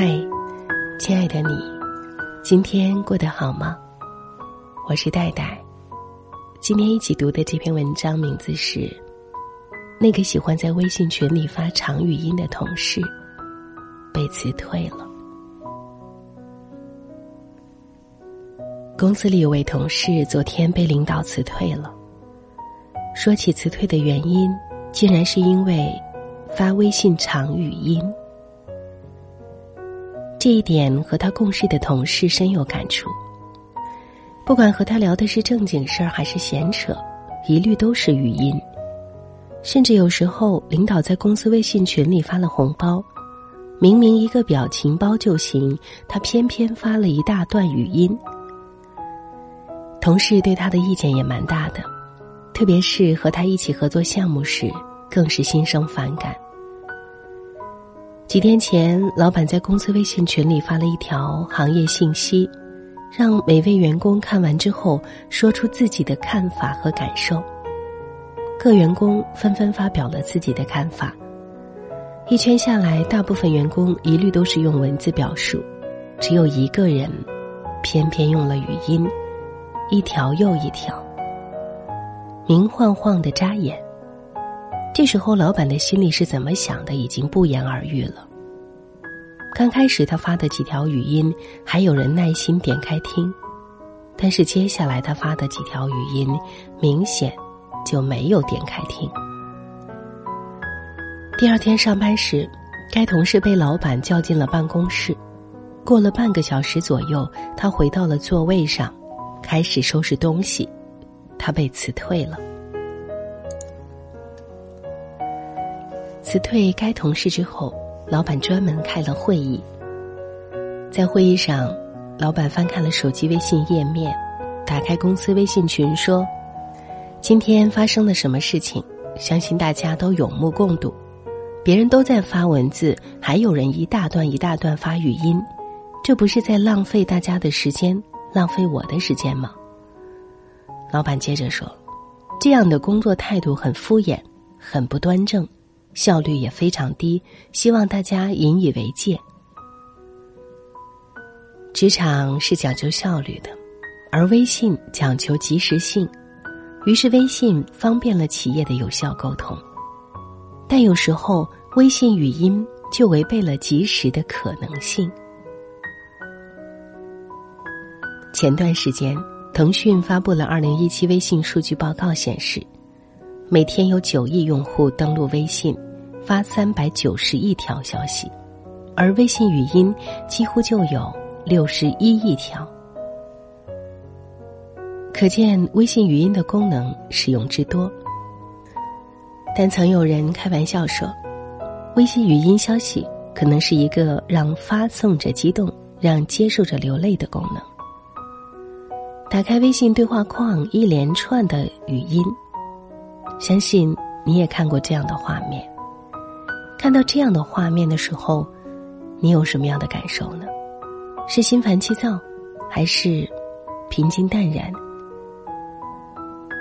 嗨，亲爱的你，今天过得好吗？我是戴戴。今天一起读的这篇文章名字是《那个喜欢在微信群里发长语音的同事被辞退了》。公司里有位同事昨天被领导辞退了。说起辞退的原因，竟然是因为发微信长语音。这一点和他共事的同事深有感触。不管和他聊的是正经事儿还是闲扯，一律都是语音。甚至有时候，领导在公司微信群里发了红包，明明一个表情包就行，他偏偏发了一大段语音。同事对他的意见也蛮大的，特别是和他一起合作项目时，更是心生反感。几天前，老板在公司微信群里发了一条行业信息，让每位员工看完之后说出自己的看法和感受。各员工纷纷发表了自己的看法。一圈下来，大部分员工一律都是用文字表述，只有一个人偏偏用了语音，一条又一条，明晃晃的扎眼。这时候，老板的心里是怎么想的，已经不言而喻了。刚开始他发的几条语音，还有人耐心点开听，但是接下来他发的几条语音，明显就没有点开听。第二天上班时，该同事被老板叫进了办公室。过了半个小时左右，他回到了座位上，开始收拾东西。他被辞退了。辞退该同事之后，老板专门开了会议。在会议上，老板翻看了手机微信页面，打开公司微信群说：“今天发生了什么事情？相信大家都有目共睹。别人都在发文字，还有人一大段一大段发语音，这不是在浪费大家的时间，浪费我的时间吗？”老板接着说：“这样的工作态度很敷衍，很不端正。”效率也非常低，希望大家引以为戒。职场是讲究效率的，而微信讲求及时性，于是微信方便了企业的有效沟通。但有时候，微信语音就违背了及时的可能性。前段时间，腾讯发布了二零一七微信数据报告，显示每天有九亿用户登录微信。发三百九十亿条消息，而微信语音几乎就有六十一亿条，可见微信语音的功能使用之多。但曾有人开玩笑说，微信语音消息可能是一个让发送者激动、让接受者流泪的功能。打开微信对话框，一连串的语音，相信你也看过这样的画面。看到这样的画面的时候，你有什么样的感受呢？是心烦气躁，还是平静淡然？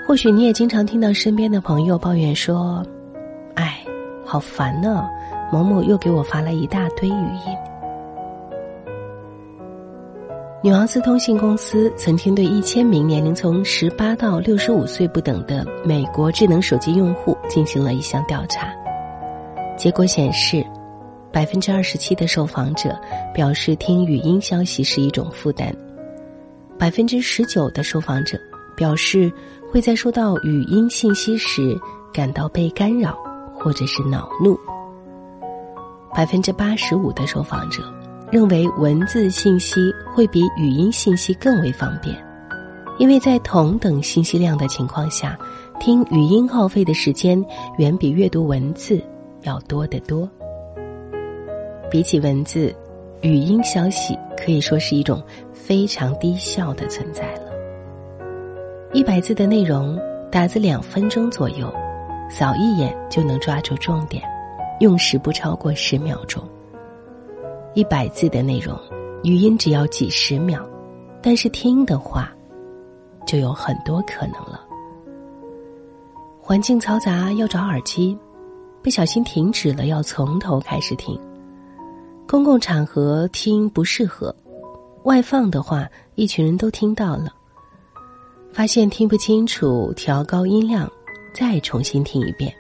或许你也经常听到身边的朋友抱怨说：“哎，好烦呢，某某又给我发了一大堆语音。”女王斯通信公司曾经对一千名年龄从十八到六十五岁不等的美国智能手机用户进行了一项调查。结果显示，百分之二十七的受访者表示听语音消息是一种负担；百分之十九的受访者表示会在收到语音信息时感到被干扰或者是恼怒；百分之八十五的受访者认为文字信息会比语音信息更为方便，因为在同等信息量的情况下，听语音耗费的时间远比阅读文字。要多得多。比起文字，语音消息可以说是一种非常低效的存在了。一百字的内容，打字两分钟左右，扫一眼就能抓住重点，用时不超过十秒钟。一百字的内容，语音只要几十秒，但是听的话，就有很多可能了。环境嘈杂，要找耳机。不小心停止了，要从头开始听。公共场合听不适合，外放的话，一群人都听到了。发现听不清楚，调高音量，再重新听一遍。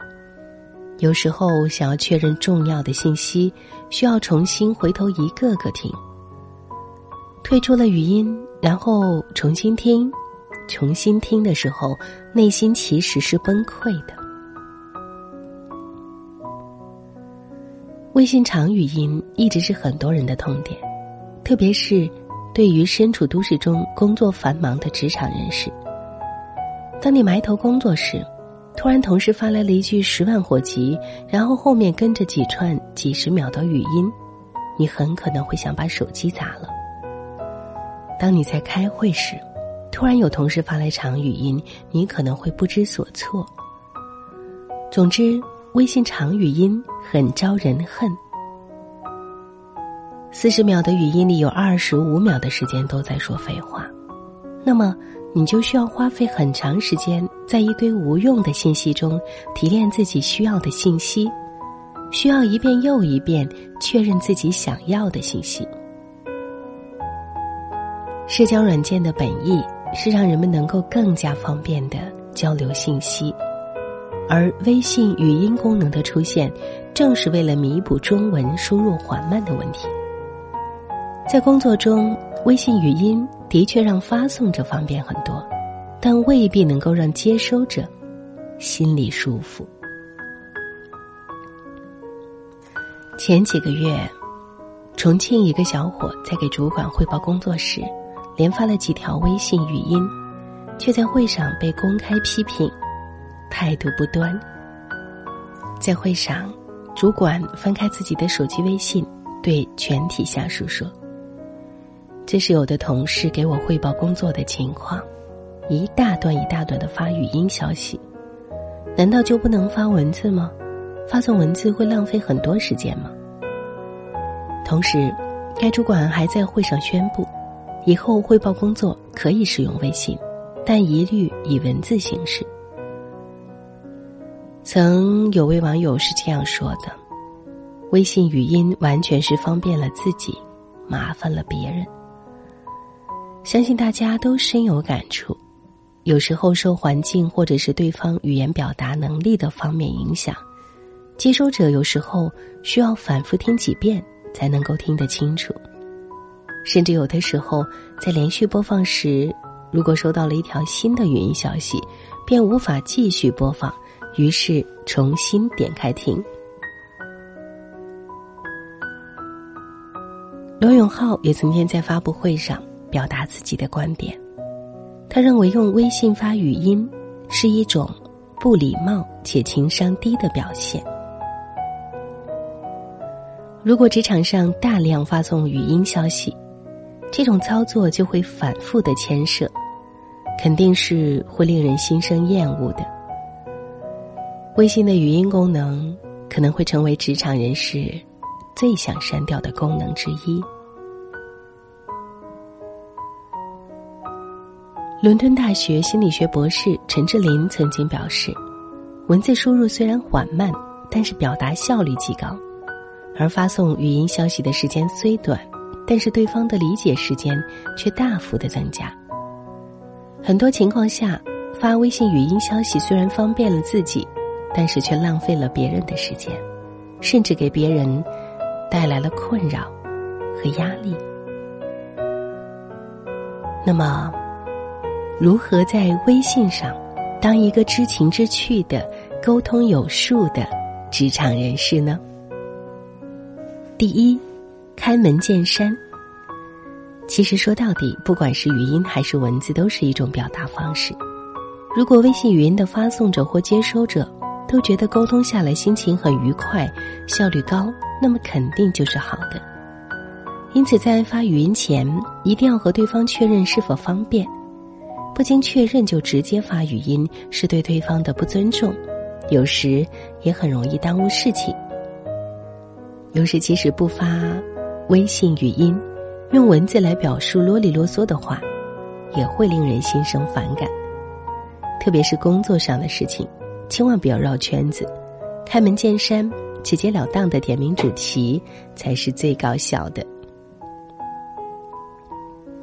有时候想要确认重要的信息，需要重新回头一个个听。退出了语音，然后重新听，重新听的时候，内心其实是崩溃的。微信长语音一直是很多人的痛点，特别是对于身处都市中、工作繁忙的职场人士。当你埋头工作时，突然同事发来了一句十万火急，然后后面跟着几串几十秒的语音，你很可能会想把手机砸了。当你在开会时，突然有同事发来长语音，你可能会不知所措。总之，微信长语音很招人恨。四十秒的语音里有二十五秒的时间都在说废话，那么。你就需要花费很长时间在一堆无用的信息中提炼自己需要的信息，需要一遍又一遍确认自己想要的信息。社交软件的本意是让人们能够更加方便的交流信息，而微信语音功能的出现，正是为了弥补中文输入缓慢的问题。在工作中，微信语音。的确让发送者方便很多，但未必能够让接收者心里舒服。前几个月，重庆一个小伙在给主管汇报工作时，连发了几条微信语音，却在会上被公开批评，态度不端。在会上，主管翻开自己的手机微信，对全体下属说。这是有的同事给我汇报工作的情况，一大段一大段的发语音消息，难道就不能发文字吗？发送文字会浪费很多时间吗？同时，该主管还在会上宣布，以后汇报工作可以使用微信，但一律以文字形式。曾有位网友是这样说的：“微信语音完全是方便了自己，麻烦了别人。”相信大家都深有感触，有时候受环境或者是对方语言表达能力的方面影响，接收者有时候需要反复听几遍才能够听得清楚，甚至有的时候在连续播放时，如果收到了一条新的语音消息，便无法继续播放，于是重新点开听。罗永浩也曾经在发布会上。表达自己的观点，他认为用微信发语音是一种不礼貌且情商低的表现。如果职场上大量发送语音消息，这种操作就会反复的牵涉，肯定是会令人心生厌恶的。微信的语音功能可能会成为职场人士最想删掉的功能之一。伦敦大学心理学博士陈志林曾经表示：“文字输入虽然缓慢，但是表达效率极高；而发送语音消息的时间虽短，但是对方的理解时间却大幅的增加。很多情况下，发微信语音消息虽然方便了自己，但是却浪费了别人的时间，甚至给别人带来了困扰和压力。那么。”如何在微信上当一个知情知趣的、沟通有数的职场人士呢？第一，开门见山。其实说到底，不管是语音还是文字，都是一种表达方式。如果微信语音的发送者或接收者都觉得沟通下来心情很愉快、效率高，那么肯定就是好的。因此，在发语音前，一定要和对方确认是否方便。不经确认就直接发语音，是对对方的不尊重，有时也很容易耽误事情。有时即使不发微信语音，用文字来表述啰里啰嗦的话，也会令人心生反感。特别是工作上的事情，千万不要绕圈子，开门见山，直截了当的点明主题才是最高效的。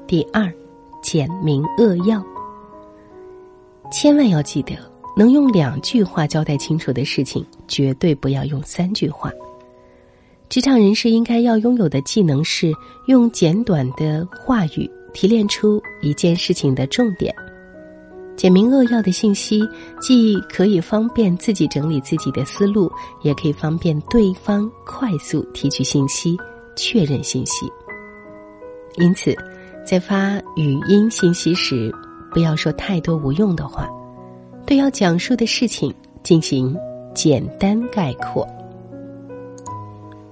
第二，简明扼要，千万要记得，能用两句话交代清楚的事情，绝对不要用三句话。职场人士应该要拥有的技能是用简短的话语提炼出一件事情的重点。简明扼要的信息，既可以方便自己整理自己的思路，也可以方便对方快速提取信息、确认信息。因此，在发语音信息时，不要说太多无用的话，对要讲述的事情进行简单概括。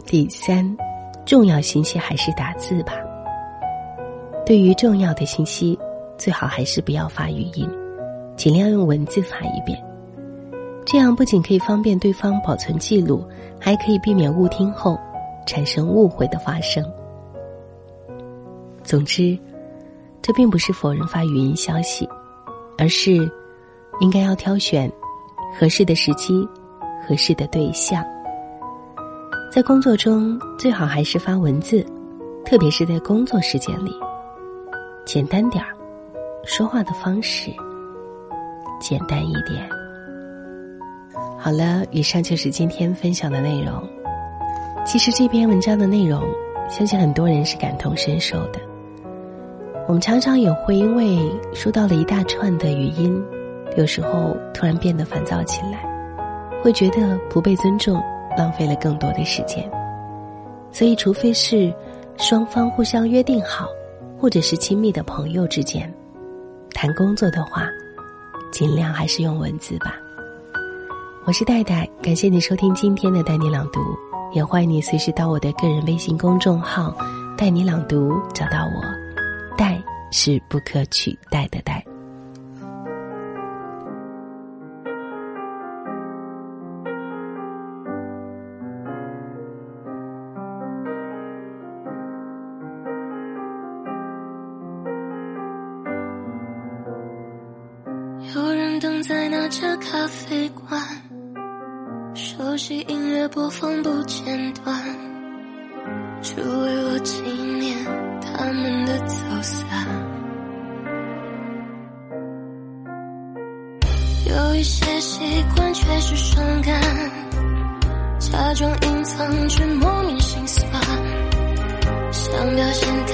第三，重要信息还是打字吧。对于重要的信息，最好还是不要发语音，尽量用文字发一遍。这样不仅可以方便对方保存记录，还可以避免误听后产生误会的发生。总之，这并不是否认发语音消息，而是应该要挑选合适的时机、合适的对象。在工作中，最好还是发文字，特别是在工作时间里，简单点儿，说话的方式简单一点。好了，以上就是今天分享的内容。其实这篇文章的内容，相信很多人是感同身受的。我们常常也会因为收到了一大串的语音，有时候突然变得烦躁起来，会觉得不被尊重。浪费了更多的时间，所以除非是双方互相约定好，或者是亲密的朋友之间谈工作的话，尽量还是用文字吧。我是戴戴，感谢你收听今天的带你朗读，也欢迎你随时到我的个人微信公众号“带你朗读”找到我。代是不可取代的代。有人等。在那家咖啡馆，熟悉音乐播放不间断，只为我纪念他慢慢的走散。有一些习惯却是伤感，假装隐藏却莫名心酸，想表现的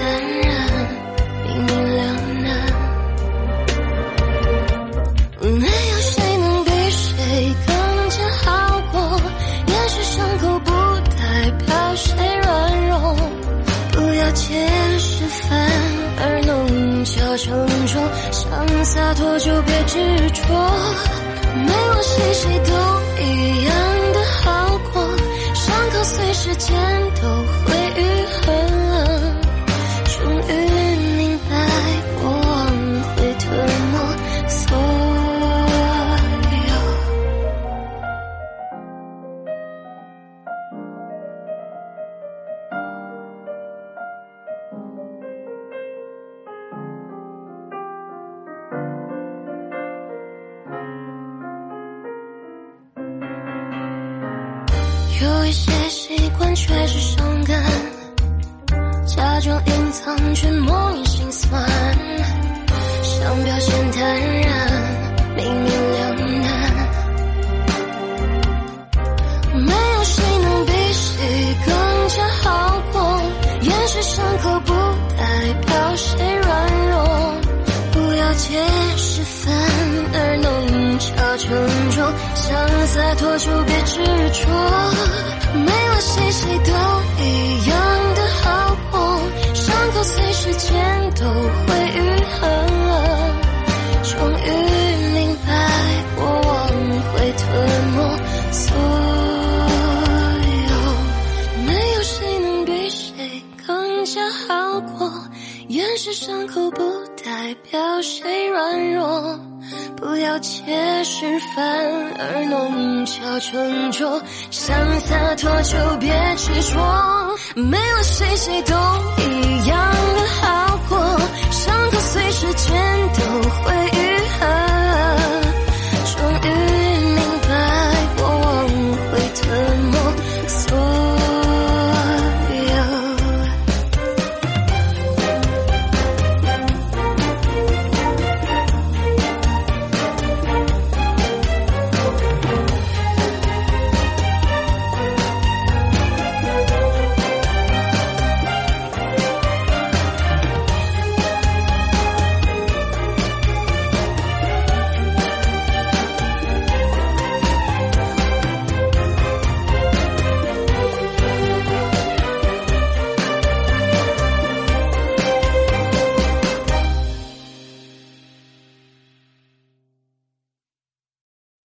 洒脱就别执着，没我谁谁都一样。有一些习惯却是伤感，假装隐藏却莫名心酸，想表现坦然，明明两难，没有谁能比谁更加好过，掩饰伤口不代表谁软弱，不要解释反而弄巧成拙，能洒脱就别执着。没了谁，谁都一样的好过，伤口随时间都会愈合。终于明白，过往会吞没所有，没有谁能比谁更加好过，掩饰伤口不代表谁软弱。不要解释，反而弄巧成拙。想洒脱就别执着，没了谁谁都一样的好过。伤口随时间都会愈。